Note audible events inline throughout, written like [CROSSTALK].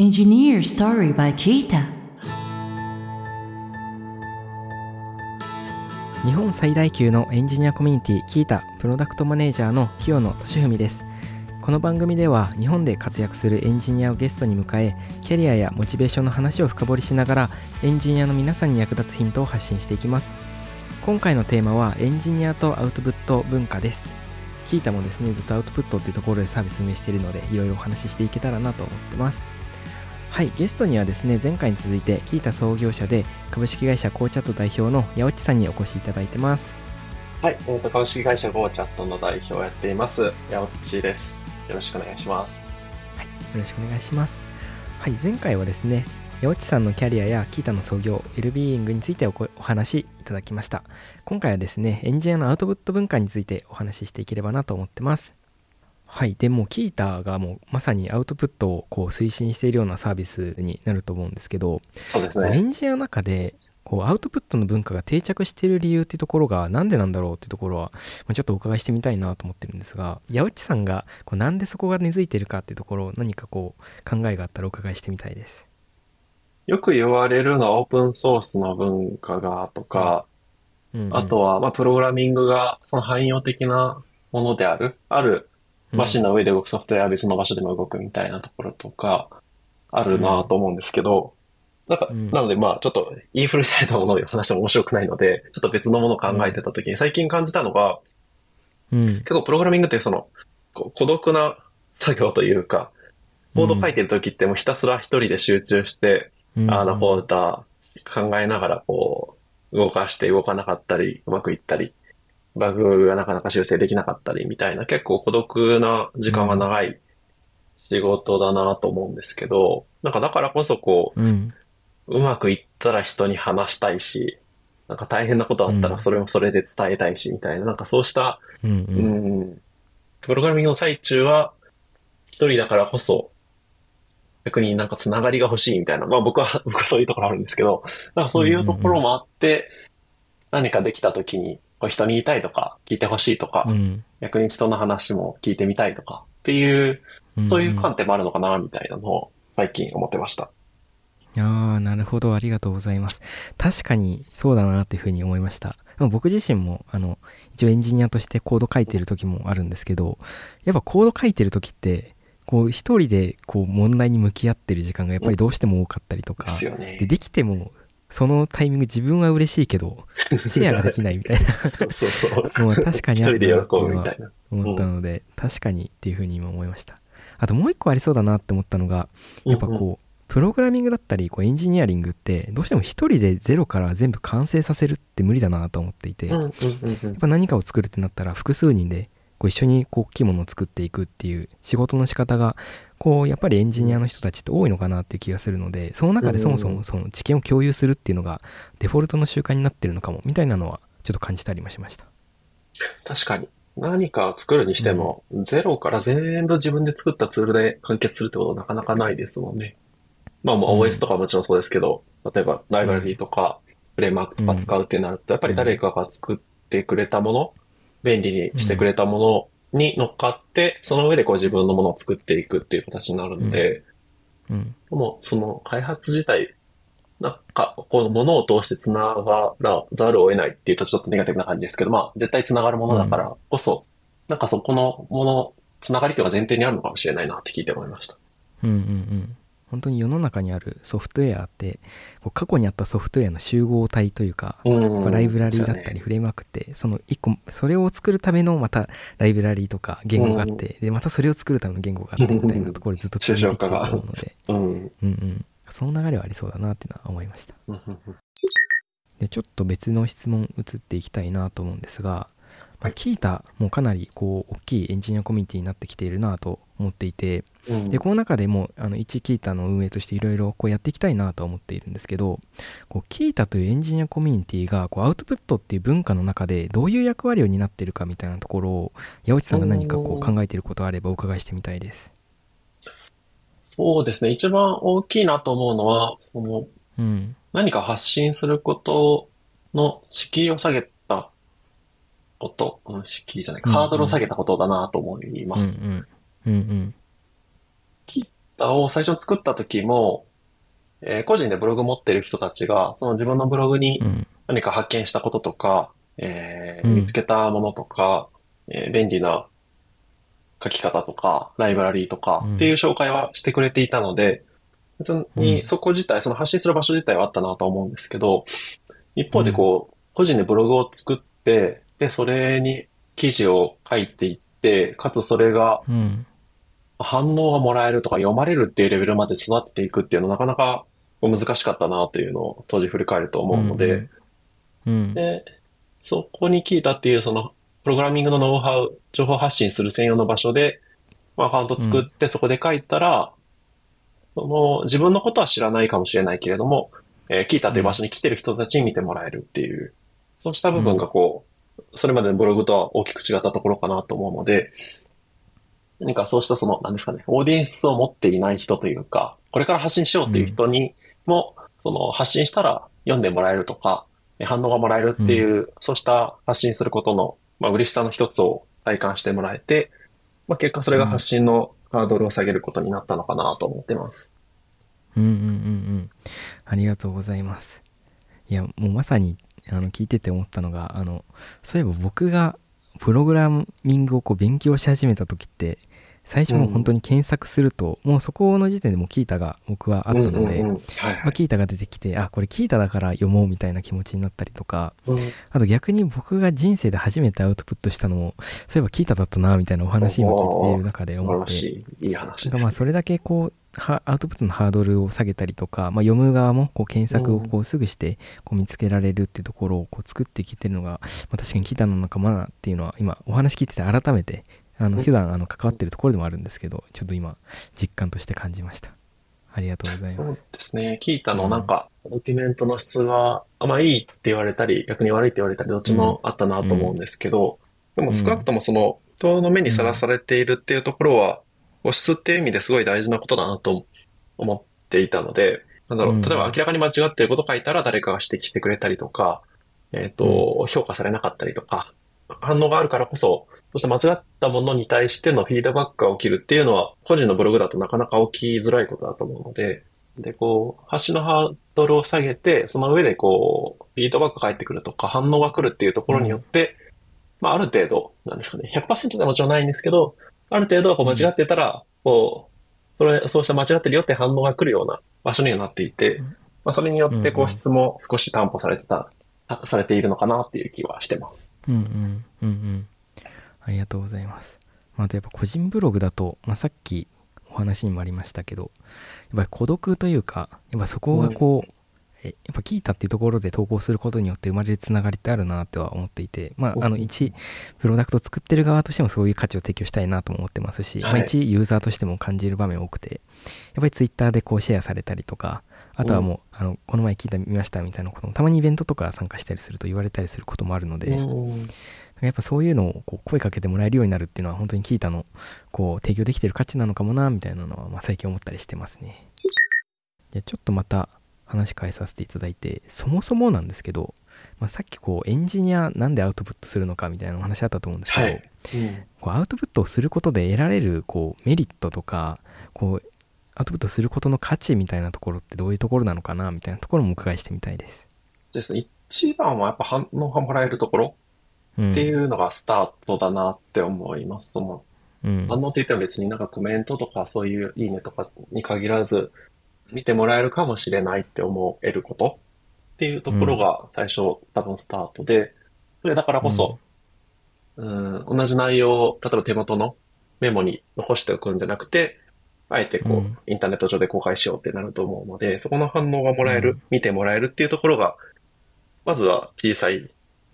Engineer Story by Kita 日本最大級のエンジニアコミュニティキータプロダクトマネージャーの清野俊文です。この番組では日本で活躍するエンジニアをゲストに迎えキャリアやモチベーションの話を深掘りしながらエンジニアの皆さんに役立つヒントを発信していきます。今回のテーマはエンジニアとアウトプット文化です。キータもですねずっとアウトプットっていうところでサービス運営しているのでいろいろお話ししていけたらなと思ってます。はいゲストにはですね前回に続いて Qiita 創業者で株式会社ゴーチャット代表の八内さんにお越しいただいてますはい、えーと、株式会社ゴーチャットの代表をやっています、八内です。よろしくお願いします。よろしくお願いします。はい、前回はですね、八内さんのキャリアや Qiita の創業、ウェルビーイングについておこお話しいただきました。今回はですね、エンジニアのアウトプット文化についてお話ししていければなと思ってます。はい、でもキータがもうまさにアウトプットをこう推進しているようなサービスになると思うんですけど、そうですね。エンジニアの中でこうアウトプットの文化が定着している理由っていうところがなんでなんだろうっていうところはまあちょっとお伺いしてみたいなと思ってるんですが八内さんがこうなんでそこが根付いてるかっていうところを何かこう考えがあったらお伺いしてみたいです。よく言われるのはオープンソースの文化がとか、うんうんあとは、まあ、プログラミングがその汎用的なものである。あるマシンの上で動くソフトウェアは別の場所でも動くみたいなところとか、あるなと思うんですけど、なんか、うん。なのでまあ、ちょっと言い古されたものを話しても面白くないので、ちょっと別のものを考えてた時に最近感じたのが、うん。結構プログラミングってその、孤独な作業というか、コード書いてる時ってもうひたすら一人で集中して、うん。ああだこうだ考えながらこう、動かして動かなかったり、うまくいったり、バグがなかなか修正できなかったりみたいな結構孤独な時間が長い仕事だなと思うんですけど、なんかだからこそこうんう、うまくいったら人に話したいし、なんか大変なことあったらそれもそれで伝えたいしみたいな、なんかそうしたうんううんん。プログラミングの最中は、一人だからこそ、逆になんかつながりが欲しいみたいな。まあ僕は、僕はそういうところあるんですけど、なんかそういうところもあって、何かできた時に、こう人に言いたいとか、聞いてほしいとか、うん。逆に人の話も聞いてみたいとか、っていう、うん。そういう観点もあるのかな、みたいなのを最近思ってました。ああなるほど。ありがとうございます。確かにそうだなっていうふうに思いました。僕自身もあの一応エンジニアとしてコード書いてる時もあるんですけどやっぱコード書いてる時ってこう一人でこう問題に向き合ってる時間がやっぱりどうしても多かったりとかで。できてもそのタイミング自分は嬉しいけど [LAUGHS] シェアができないみたいそうそうそう。なのは確かにある一人でな。って。思ったので確かにっていうふうに今思いました。あともう一個ありそうだなって思ったのがやっぱこう、うんうんプログラミングだったりこうエンジニアリングってどうしても一人でゼロから全部完成させるって無理だなと思っていて、やっぱ何かを作るってなったら複数人でこう一緒にこう大きいものを作っていくっていう仕事の仕方がこうやっぱりエンジニアの人たちって多いのかなっていう気がするのでその中でそもそもその知見を共有するっていうのがデフォルトの習慣になってるのかもみたいなのはちょっと感じたりもしました。確かに。何か作るにしても、ゼロから全部自分で作ったツールで完結するってことなかなかないですもんね。まあもううん OS とかはもちろんそうですけど、例えばライブラリーとかフレームワークとか使うってなると、やっぱり誰かが作ってくれたもの、便利にしてくれたものに乗っかって、その上でこう自分のものを作っていくっていう形になるので、うんでもその開発自体、なんか、このものを通して繋がらざるを得ないっていうとちょっとネガティブな感じですけど、まあ、絶対繋がるものだからこそ、なんかそこのもの、繋がりというのが前提にあるのかもしれないなって聞いて思いました。うんうんうん本当に世の中にあるソフトウェアってこう過去にあったソフトウェアの集合体というか、ライブラリーだったりフレームワークってその一個それを作るためのまたライブラリーとか言語があって、でまたそれを作るための言語があってみたいなところでずっと続いてきてると思うので、うん。うんうん、その流れはありそうだなっていうのは思いました。でちょっと別の質問移っていきたいなと思うんですが、まあ、はいキータもかなりこう大きいエンジニアコミュニティになってきているなと思っていて、うんでこの中でもあの1キータの運営としていろいろこうやっていきたいなとは思っているんですけどこうキータというエンジニアコミュニティがこうアウトプットっていう文化の中でどういう役割を担っているかみたいなところを八内さんが何かこう考えていることがあればお伺いしてみたいです。そうですね。一番大きいなと思うのは、その、うん何か発信することの敷居を下げたこと、うん、敷居じゃないか、ハードルを下げたことだなと思います。うんうん。うんタを最初作った時も、えー個人でブログ持ってる人たちが、その自分のブログにうん。何か発見したこととか、えーうん。見つけたものとか、えー便利な書き方とか、ライブラリーとかうん。っていう紹介はしてくれていたので、別うん。にそこ自体、その発信する場所自体はあったなとは思うんですけど、一方でこう、個人でブログを作って、で、それに記事を書いていって、かつそれがうん。反応がもらえるとか読まれるっていうレベルまで育てていくっていうのはなかなか難しかったなというのを当時振り返ると思うので、うん。で、そこに聞いたっていうそのプログラミングのノウハウ、情報発信する専用の場所で、まあ、アカウント作ってそこで書いたら、その自分のことは知らないかもしれないけれども、えー聞いたという場所に来てる人たちに見てもらえるっていう、そうした部分がこう、それまでのブログとは大きく違ったところかなと思うので、何かそうしたその、なんですかね、オーディエンスを持っていない人というか、これから発信しようっていう人にも、その発信したら読んでもらえるとか、え反応がもらえるっていう、そうした発信することの、まあ、嬉しさの一つを体感してもらえて、まあ、結果それが発信のハードルを下げることになったのかなと思ってます。うんうんうんうん。ありがとうございます。いや、もうまさに、あの、聞いてて思ったのが、あの、そういえば僕が、プログラミングをこう勉強し始めた時って、最初もう本当に検索すると、もうそこの時点でもうキータが僕はあったので、うんうんうん。はい。キータが出てきて、あ、これキータだから読もうみたいな気持ちになったりとか、うん。あと逆に僕が人生で初めてアウトプットしたのも、そういえばキータだったな、みたいなお話今聞いている中で思って、い、まあそれだけこうはアウトプットのハードルを下げたりとか、まあ、読む側もこう検索をこうすぐしてこう見つけられるっていうところをこう作ってきてるのが、まあ、確かにキータの仲間だっていうのは今お話聞いてて改めてあのうん。普段あの関わってるところでもあるんですけどちょっと今実感として感じました。ありがとうございます。そうですね。聞いたのなんか、ドキュメントの質は、あまあいいって言われたり、逆に悪いって言われたり、どっちもあったなと思うんですけど、でも少なくともその、人の目にさらされているっていうところは、保質っていう意味ですごい大事なことだなと思っていたので、なんだろう、うん例えば明らかに間違ってること書いたら誰かが指摘してくれたりとか、えっ、と、評価されなかったりとか、反応があるからこそ、そして間違ったものに対してのフィードバックが起きるっていうのは、個人のブログだとなかなか起きづらいことだと思うので、で、こう、発信のハードルを下げて、その上でこう、フィードバック返ってくるとか、反応が来るっていうところによって、まあ、ある程度、なんですかね、100%ではもちろんないんですけど、ある程度こう間違ってたら、こう、それ、そうした間違ってるよって反応が来るような場所にはなっていて、まあ、それによって、こう質も少し担保されてた、たされているのかなっていう気はしてます。うんうんうんうん。ありがとうございます、まあ、あとやっぱ個人ブログだと、まあ、さっきお話にもありましたけどやっぱり孤独というかやっぱそこがこう、えやっぱ聞いたっていうところで投稿することによって生まれるつながりってあるなとは思っていてまああのうん一プロダクト作ってる側としてもそういう価値を提供したいなとも思ってますし、はい。まあ、一ユーザーとしても感じる場面多くてやっぱりツイッターでこうシェアされたりとかあとはもう、あのこの前聞いた見ましたみたいなこともたまにイベントとか参加したりすると言われたりすることもあるので、うんやっぱそういうのをこう声かけてもらえるようになるっていうのは本当にキータのこう提供できてる価値なのかもなみたいなのはまあ最近思ったりしてますね。じゃあちょっとまた話変えさせていただいてそもそもなんですけど、まあ、さっきこうエンジニアなんでアウトプットするのかみたいなお話あったと思うんですけど、はい。うんこうアウトプットをすることで得られるこうメリットとかこうアウトプットすることの価値みたいなところってどういうところなのかなみたいなところもお伺いしてみたいです。ですね。一番はやっぱ反応がもらえるところうん、っていうのがスタートだなって思います。そのうん、反応って言っても別になんかコメントとかそういういいねとかに限らず見てもらえるかもしれないって思えることっていうところが最初多分スタートで、それだからこそ、うん、同じ内容を例えば手元のメモに残しておくんじゃなくて、あえてこう、うん。インターネット上で公開しようってなると思うので、そこの反応がもらえる、うん。見てもらえるっていうところが、まずは小さい、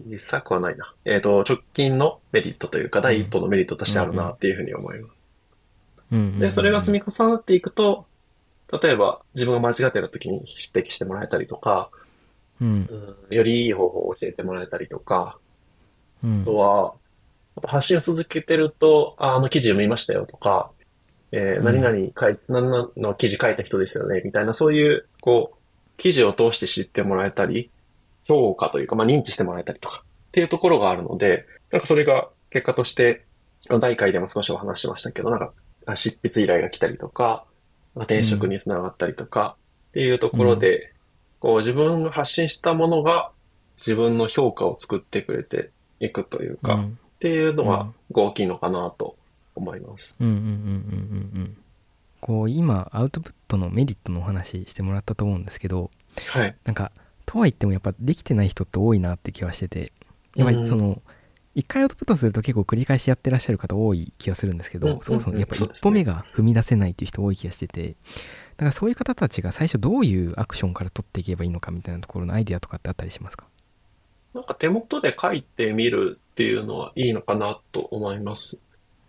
小さくはないな。えっ、と、直近のメリットというか、第一歩のメリットとしてあるなっていうふうに思います。うん。で、それが積み重なっていくと、例えば自分が間違ってた時に指摘してもらえたりとか、うん。うん、よりいい方法を教えてもらえたりとか、うん。あとは、やっぱ発信を続けてると、あ、あの記事読みましたよとか、えーうん。何々書い、何々の記事書いた人ですよね、みたいな、そういう、こう、記事を通して知ってもらえたり、評価というか、まあ、認知してもらえたりとか、っていうところがあるので、なんかそれが結果として、第1回でも少しお話ししましたけど、なんか、あ執筆依頼が来たりとか、まあ転職につながったりとか、っていうところで、こう自分が発信したものが自分の評価を作ってくれていくというか、っうんていうのがうん大きいのかなと思います。うんうんうんうんうんうんこう今アウトプットのメリットのお話してもらったと思うんですけどはい。なんかとは言ってもやっぱできてない人って多いなって気はしててやっぱりその一回アウトプットすると結構繰り返しやってらっしゃる方多い気がするんですけど、うんそもそもやっぱ一歩目が踏み出せないっていう人多い気がしててだからそういう方たちが最初どういうアクションから取っていけばいいのかみたいなところのアイデアとかってあったりしますか？なんか手元で書いてみるっていうのはいいのかなと思います。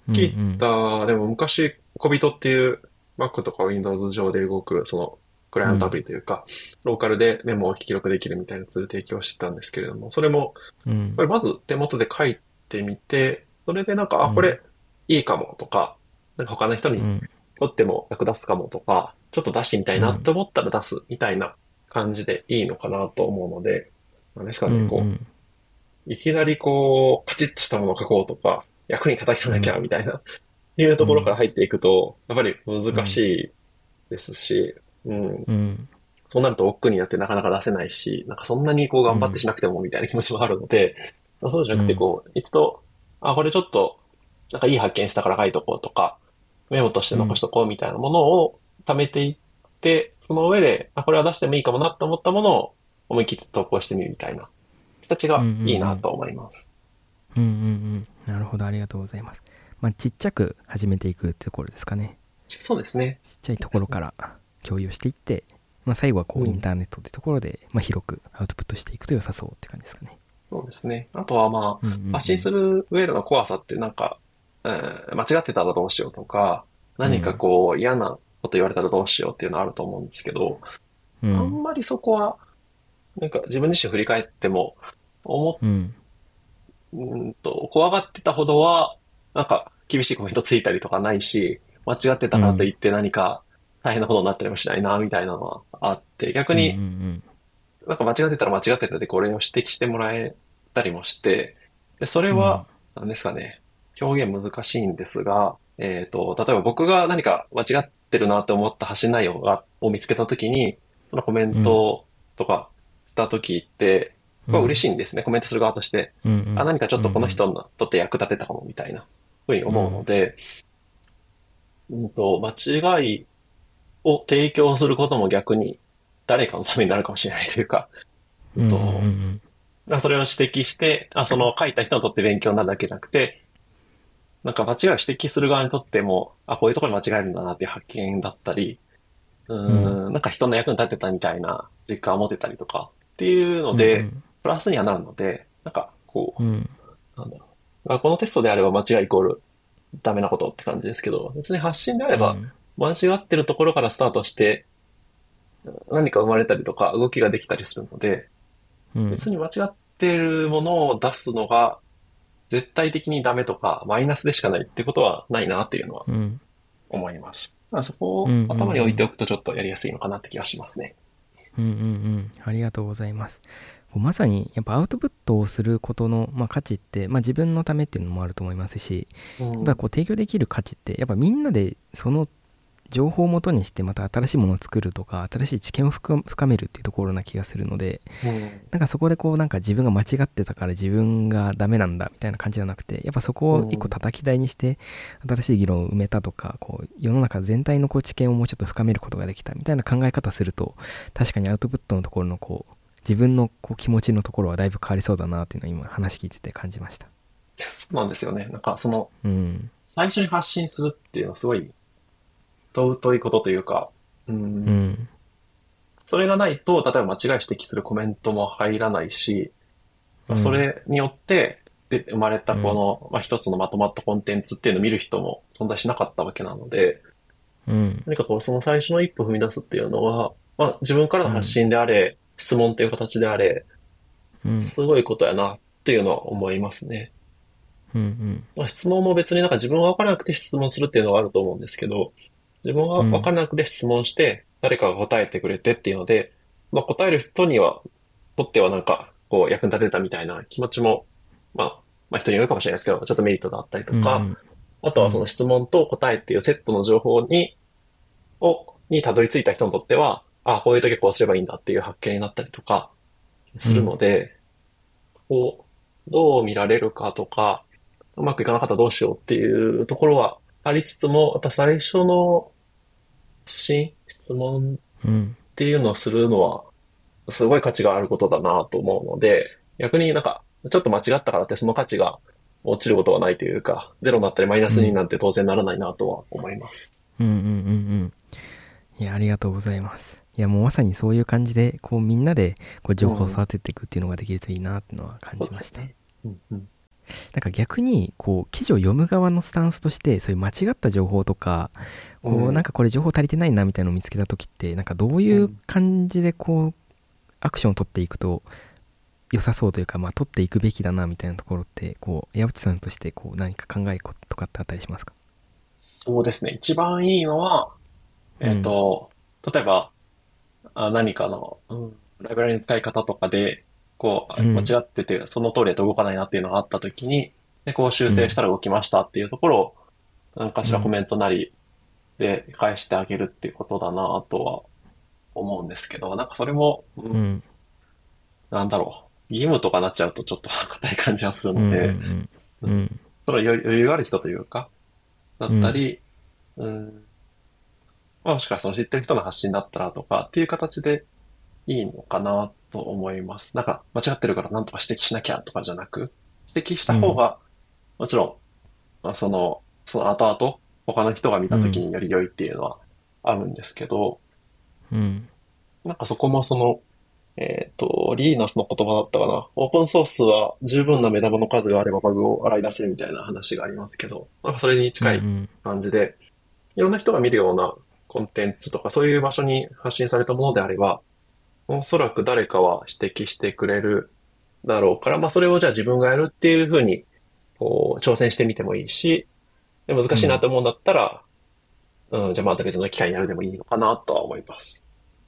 ギター、でも昔、小人っていう Mac とか Windows 上で動く、その、クライアントアプリというか、ローカルでメモを記録できるみたいなツール提供してたんですけれども、それも、うん。やっぱりまず手元で書いてみて、それでなんか、あ、うん。これいいかもとか、なんか他の人にうん。とっても役立つかもとか、ちょっと出してみたいなって思ったら出すみたいな感じでいいのかなと思うので、なんですかね、こう、うんいきなりこう、カチッとしたものを書こうとか、役に叩きなきゃみたいな、いうところから入っていくと、やっぱり難しいですし、うん。うん。そうなると億劫になってなかなか出せないし、なんかそんなにこう頑張ってしなくてもみたいな気持ちもあるので、まあそうじゃなくてこう、一度、あ、これちょっと、なんかいい発見したから書いとこうとか、メモとして残しとこうみたいなものを貯めていって、その上で、あ、これは出してもいいかもなって思ったものを思い切って投稿してみるみたいな形がいいなと思います。うんうんうん。なるほどありがとうございます。まあちっちゃく始めていくってところですかね。そうですね。ちっちゃいところから共有していって、まあ、最後はこううん。インターネットってところで、まあ、広くアウトプットしていくと良さそうって感じですかね。そうですね。あとはまあ、うんうんうん。発信する上での怖さってなんか、えー間違ってたらどうしようとか、何かこう嫌なこと言われたらどうしようっていうのはあると思うんですけど、うあんんまりそこは、なんか自分自身振り返っても、思うん。うーんと、怖がってたほどは、なんか厳しいコメントついたりとかないし、間違ってたからといって何か大変なことになったりもしないな、みたいなのはあって、逆うんうにん。なんか間違ってたら間違ってたでこれを指摘してもらえたりもして、でそれは、なんですかね、表現難しいんですが、えっと、例えば僕が何か間違ってるなって思った発信内容が、を見つけたときに、そのコメントとかしたときって、うん。まあ嬉しいんですね、コメントする側として。うんうん。あ、何かちょっとこの人にとって役立てたかもみたいなふうに思うので、うんと、間違いを提供することも逆に誰かのためになるかもしれないというか、うんとうんうん。まあそれを指摘して、あ、その書いた人にとって勉強になるだけじゃなくて、なんか間違いを指摘する側にとっても、あ、こういうところに間違えるんだなっていう発見だったり、うーん、なんか人の役に立てたみたいな実感を持てたりとかっていうので、うん。プラスにはなるので、なんかこう、うん。なんだろう。まあこのテストであれば間違いイコールダメなことって感じですけど、別に発信であればうん間違ってるところからスタートして、何か生まれたりとか動きができたりするので、うん。別に間違ってるものを出すのが絶対的にダメとかマイナスでしかないってことはないなっていうのはうん。思います。だからそこをうんうんうん。頭に置いておくとちょっとやりやすいのかなって気がしますね。うんうんうん。ありがとうございます。まさにやっぱアウトプットをすることの、まあ、価値って、まあ、自分のためっていうのもあると思いますしうん。やっぱこう提供できる価値ってやっぱみんなでその情報をもとにしてまた新しいものを作るとか新しい知見を深深めるっていうところな気がするのでうんなんかそこでこうなんか自分が間違ってたから自分がダメなんだみたいな感じじゃなくてやっぱそこを一個叩き台にして新しい議論を埋めたとかこう世の中全体のこう知見をもうちょっと深めることができたみたいな考え方すると確かにアウトプットのところのこう自分のこう気持ちのところはだいぶ変わりそうだなっていうのを今話聞いてて感じました。そうなんですよね。なんかそのうん。最初に発信するっていうのはすごい尊いことというか、うんうん。それがないと、例えば間違い指摘するコメントも入らないし、まあそれによってで生まれたこの、まあ、一つのまとまったコンテンツっていうのを見る人も存在しなかったわけなので、うん。何かこうその最初の一歩踏み出すっていうのは、まあ、自分からの発信であれ、質問っていう形であれ、うん。すごいことやなっていうのは思いますね。うん。まあ、質問も別になんか自分が分からなくて質問するっていうのはあると思うんですけど、自分が分からなくて質問して、誰かが答えてくれてっていうので、まあ、答える人には、とってはなんか、こう、役に立てたみたいな気持ちも、まあ、まあ人によるかもしれないですけど、ちょっとメリットがあったりとか、うんあとはその質問と答えっていうセットの情報に、をにたどり着いた人にとっては、あ、こういう時はこうすればいいんだっていう発見になったりとかするので、こう、どう見られるかとか、うまくいかなかったらどうしようっていうところはありつつも、やっぱ最初の発信、質問うんっていうのをするのは、すごい価値があることだなと思うので、逆になんか、ちょっと間違ったからってその価値が落ちることはないというか、ゼロになったりマイナスになんて当然ならないなとは思います。うんうんうんうんいやありがとうございますいやもうまさにそういう感じでこうみんなでこう情報を育てていくっていうのができるといいなっていうのは感じました、ね。うんうん。なんか逆にこう記事を読む側のスタンスとしてそういう間違った情報とかこううんなんかこれ情報足りてないなみたいなのを見つけた時ってなんかどういう感じでこうアクションを取っていくと良さそうというかまあ取っていくべきだなみたいなところってこう矢内さんとしてこう何か考えこととかってあったりしますか？そうですね。一番いいのは、えっ、と、例えば、あ何かの、うん、ライブラリの使い方とかで、こう、うん間違ってて、その通りだと動かないなっていうのがあったときに、で、こう修正したら動きましたっていうところを、何かしらコメントなりで返してあげるっていうことだなとは思うんですけど、なんかそれも、うん。うん。なんだろう、義務とかなっちゃうとちょっと硬い感じがするうんので、うん。うその余余裕がある人というか、だったり、うん、まあもしくはその知ってる人の発信だったらとかっていう形でいいのかなと思います。なんか間違ってるからなんとか指摘しなきゃとかじゃなく、指摘した方が、もちろん、まあその、その後々、他の人が見た時により良いっていうのはあるんですけど、うんなんかそこもその、えっと、リーナスの言葉だったかな。オープンソースは十分な目玉の数があればバグを洗い出せるみたいな話がありますけど、なんかそれに近いうん感じで、いろんな人が見るようなコンテンツとかそういう場所に発信されたものであれば、おそらく誰かは指摘してくれるだろうから、まあそれをじゃあ自分がやるっていうふうに、こう、挑戦してみてもいいし、で難しいなと思うんだったら、うん、じゃあまた別の機会にやるでもいいのかなとは思います。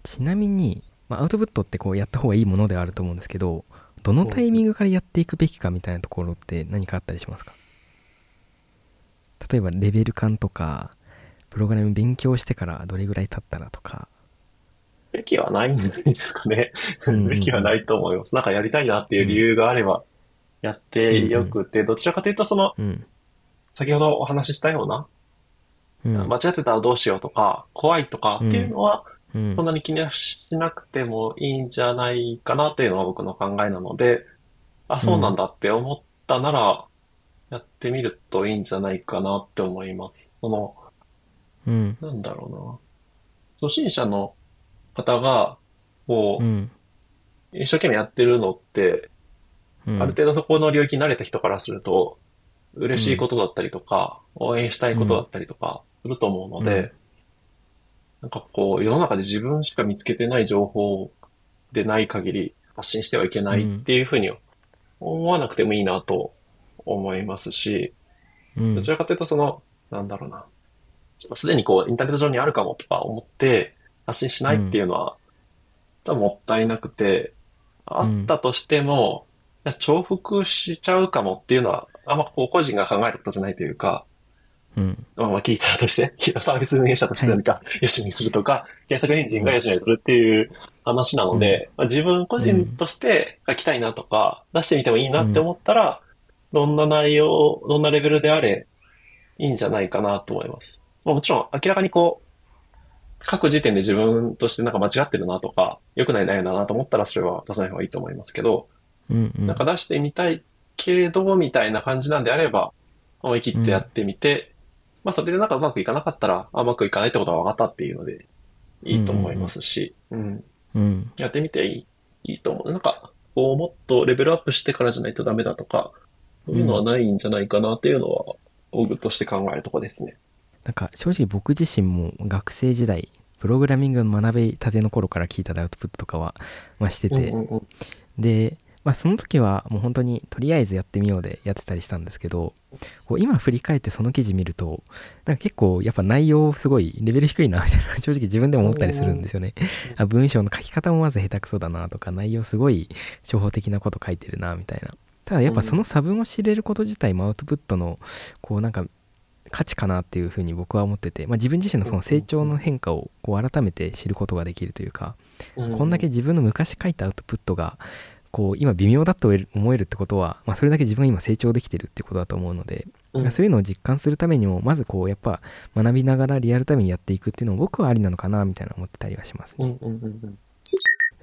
ちなみに、まあ、アウトプットってこうやった方がいいものではあると思うんですけどどのタイミングからやっていくべきかみたいなところって何かあったりしますか？例えばレベル感とかプログラム勉強してからどれぐらい経ったらとかべきはないんじゃないですかね。べきはないと思います。なんかやりたいなっていう理由があれば、やってよくて、どちらかというとその、うん先ほどお話ししたような、うん間違ってたらどうしようとか、怖いとかっていうのは、うんそんなに気にしなくてもいいんじゃないかなというのが僕の考えなので、あ、そうなんだって思ったなら、やってみるといいんじゃないかなって思います。その、うんなんだろうな。初心者の方が、こう、うん。一生懸命やってるのって、うん。ある程度そこの領域に慣れた人からすると、嬉しいことだったりとか、応援したいことだったりとか、すると思うので、うん。なんかこう、世の中で自分しか見つけてない情報でない限り発信してはいけないっていうふうに思わなくてもいいなと思いますし、うん。どちらかというとその、なんだろうな。すでにこう、インターネット上にあるかもとか思って発信しないっていうのは、多分もったいなくて、あったとしても、重複しちゃうかもっていうのは、あんまこう個人が考えることじゃないというか、うん。まあまあ聞いたとして、サービス運営者として何かよしにするとか、検索エンジンがよしにするっていう話なので、まあ、自分個人として書きたいなとか、出してみてもいいなって思ったら、どんな内容、どんなレベルであれ、いいんじゃないかなと思います。まあもちろん明らかにこう、書く時点で自分としてなんか間違ってるなとか、良くない内容だなと思ったらそれは出さない方がいいと思いますけど、うんうんなんか出してみたいけど、みたいな感じなんであれば、思い切ってやってみて、まあそれでなんかうまくいかなかったら、あうまくいかないってことが分かったっていうので、いいと思いますし、うん、うんやってみていい、いいと思う。なんか、こうもっとレベルアップしてからじゃないとダメだとか、そういうのはないんじゃないかなっていうのは、僕として考えるとこですね。なんか正直僕自身も学生時代プログラミングの学びたての頃から聞いたアウトプットとかは、まあ、してて、で、まあ、その時はもう本当にとりあえずやってみようでやってたりしたんですけどこう今振り返ってその記事見るとなんか結構やっぱ内容すごいレベル低いなみたいな [LAUGHS] 正直自分でも思ったりするんですよね。あ文章の書き方もまず下手くそだなとか内容すごい初歩的なこと書いてるなみたいな。ただやっぱその差分を知れること自体もアウトプットのこうなんか価値かなっていうふうに僕は思ってて、まあ、自分自身のその成長の変化をこう改めて知ることができるというか、こんだけ自分の昔書いたアウトプットがこう今微妙だと思えるってことは、まあ、それだけ自分が今成長できてるってことだと思うので、うん、そういうのを実感するためにもまずこうやっぱ学びながらリアルタイムにやっていくっていうのも僕はありなのかなみたいな思ってたりはしますね。うんうんうんうん。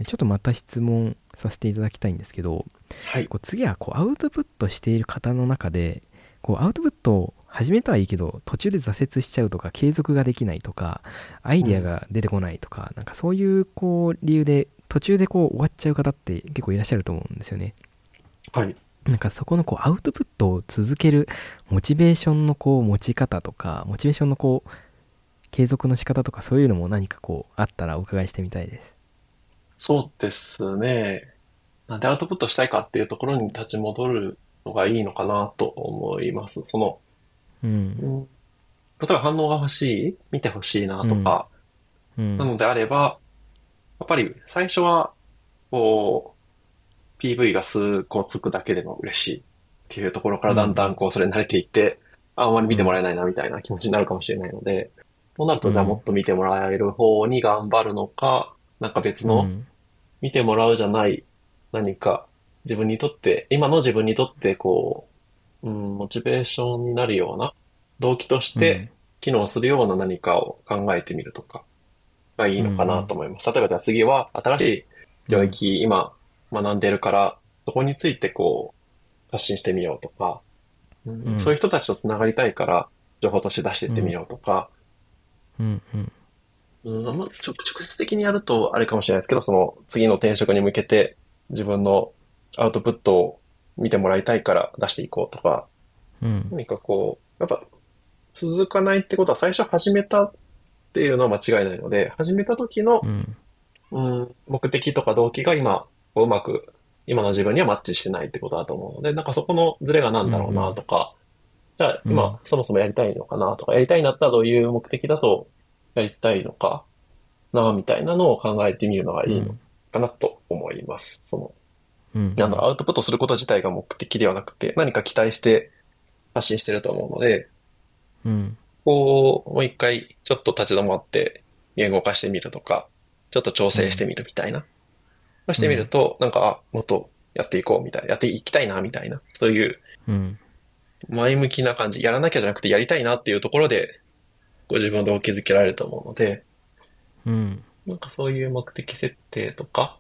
ちょっとまた質問させていただきたいんですけど、はい、こう次はこうアウトプットしている方の中でこうアウトプットを始めたはいいけど途中で挫折しちゃうとか継続ができないとかアイディアが出てこないとか、うん、なんかそういうこう理由で途中でこう終わっちゃう方って結構いらっしゃると思うんですよね。はい。なんかそこのこうアウトプットを続けるモチベーションのこう持ち方とかモチベーションのこう継続の仕方とかそういうのも何かこうあったらお伺いしてみたいです。そうですね。なんでアウトプットしたいかっていうところに立ち戻るのがいいのかなと思います。その、うん、例えば反応が欲しい見てほしいなとか、うん、なのであれば、やっぱり最初は、こう、PV が数個つくだけでも嬉しいっていうところからだんだんこうそれに慣れていって、うん、あんまり見てもらえないなみたいな気持ちになるかもしれないので、そうなるとじゃあもっと見てもらえる方に頑張るのか、なんか別の見てもらうじゃない何か自分にとって、今の自分にとってこう、うん、モチベーションになるような動機として機能するような何かを考えてみるとかがいいのかなと思います。例えばじゃあ次は新しい領域、今学んでるから、そこについてこう発信してみようとか、うん、そういう人たちと繋がりたいから情報として出していってみようとか、うん。うん。うん、直接的にやるとあれかもしれないですけど、その次の転職に向けて自分のアウトプットを見てもらいたいから出していこうとか、うん、何かこう、やっぱ続かないってことは最初始めたっていうのは間違いないので、始めた時の、うん、うん目的とか動機が今、うまく、今の自分にはマッチしてないってことだと思うので、なんかそこのズレが何だろうなとか、うん、じゃあ今、そもそもやりたいのかなとか、やりたいんだったらどういう目的だとやりたいのかな、みたいなのを考えてみるのがいいのかなと思います。その、うん、あの、アウトプットすること自体が目的ではなくて、何か期待して発信してると思うので、うん、こう、もう一回ちょっと立ち止まって言語化してみるとか、ちょっと調整してみるみたいな。うん、してみると、なんか、あ、もっとやっていこうみたいな、やっていきたいなみたいな、そういう、前向きな感じ、やらなきゃじゃなくてやりたいなっていうところで、ご自分をどう築けられると思うので、うん。なんかそういう目的設定とか、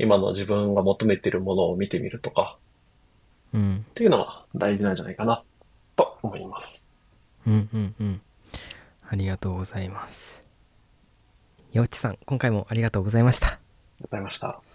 今の自分が求めてるものを見てみるとか、うん。っていうのが大事なんじゃないかな、と思います。うんうんうん。ありがとうございます。八内さん、今回もありがとうございました。ありがとうございました。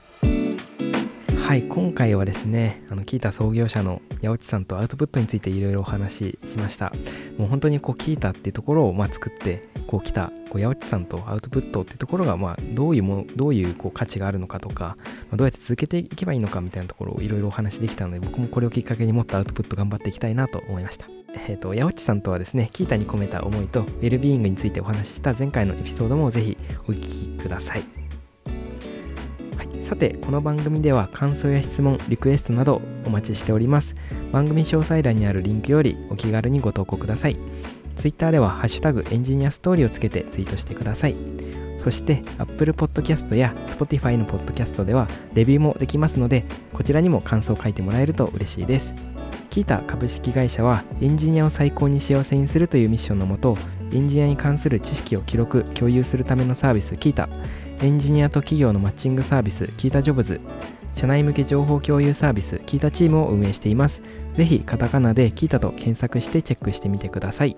はい今回はですねあのキータ創業者の八内さんとアウトプットについていろいろお話ししました。もう本当にこうキータっていうところをま作ってこう来たこう八内さんとアウトプットっていうところがまどういうもどういうこう価値があるのかとか、ま、どうやって続けていけばいいのかみたいなところをいろいろお話しできたので僕もこれをきっかけにもっとアウトプット頑張っていきたいなと思いました。えーと、八内さんとはですねキータに込めた思いとウェルビーイングについてお話しした前回のエピソードもぜひお聞きくださ、い、さてこの番組では感想や質問リクエストなどお待ちしております。番組詳細欄にあるリンクよりお気軽にご投稿ください。Twitter では「ハッシュタグエンジニアストーリー」をつけてツイートしてください。そして Apple Podcast や Spotify の Podcast ではレビューもできますのでこちらにも感想を書いてもらえると嬉しいです。キータ株式会社はエンジニアを最高に幸せにするというミッションのもとエンジニアに関する知識を記録共有するためのサービスキータ。エンジニアと企業のマッチングサービスキータジョブズ。社内向け情報共有サービスキータチームを運営しています。ぜひカタカナでキータと検索してチェックしてみてください。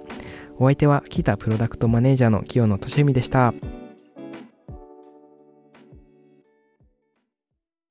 お相手はキータプロダクトマネージャーの清野俊文でした。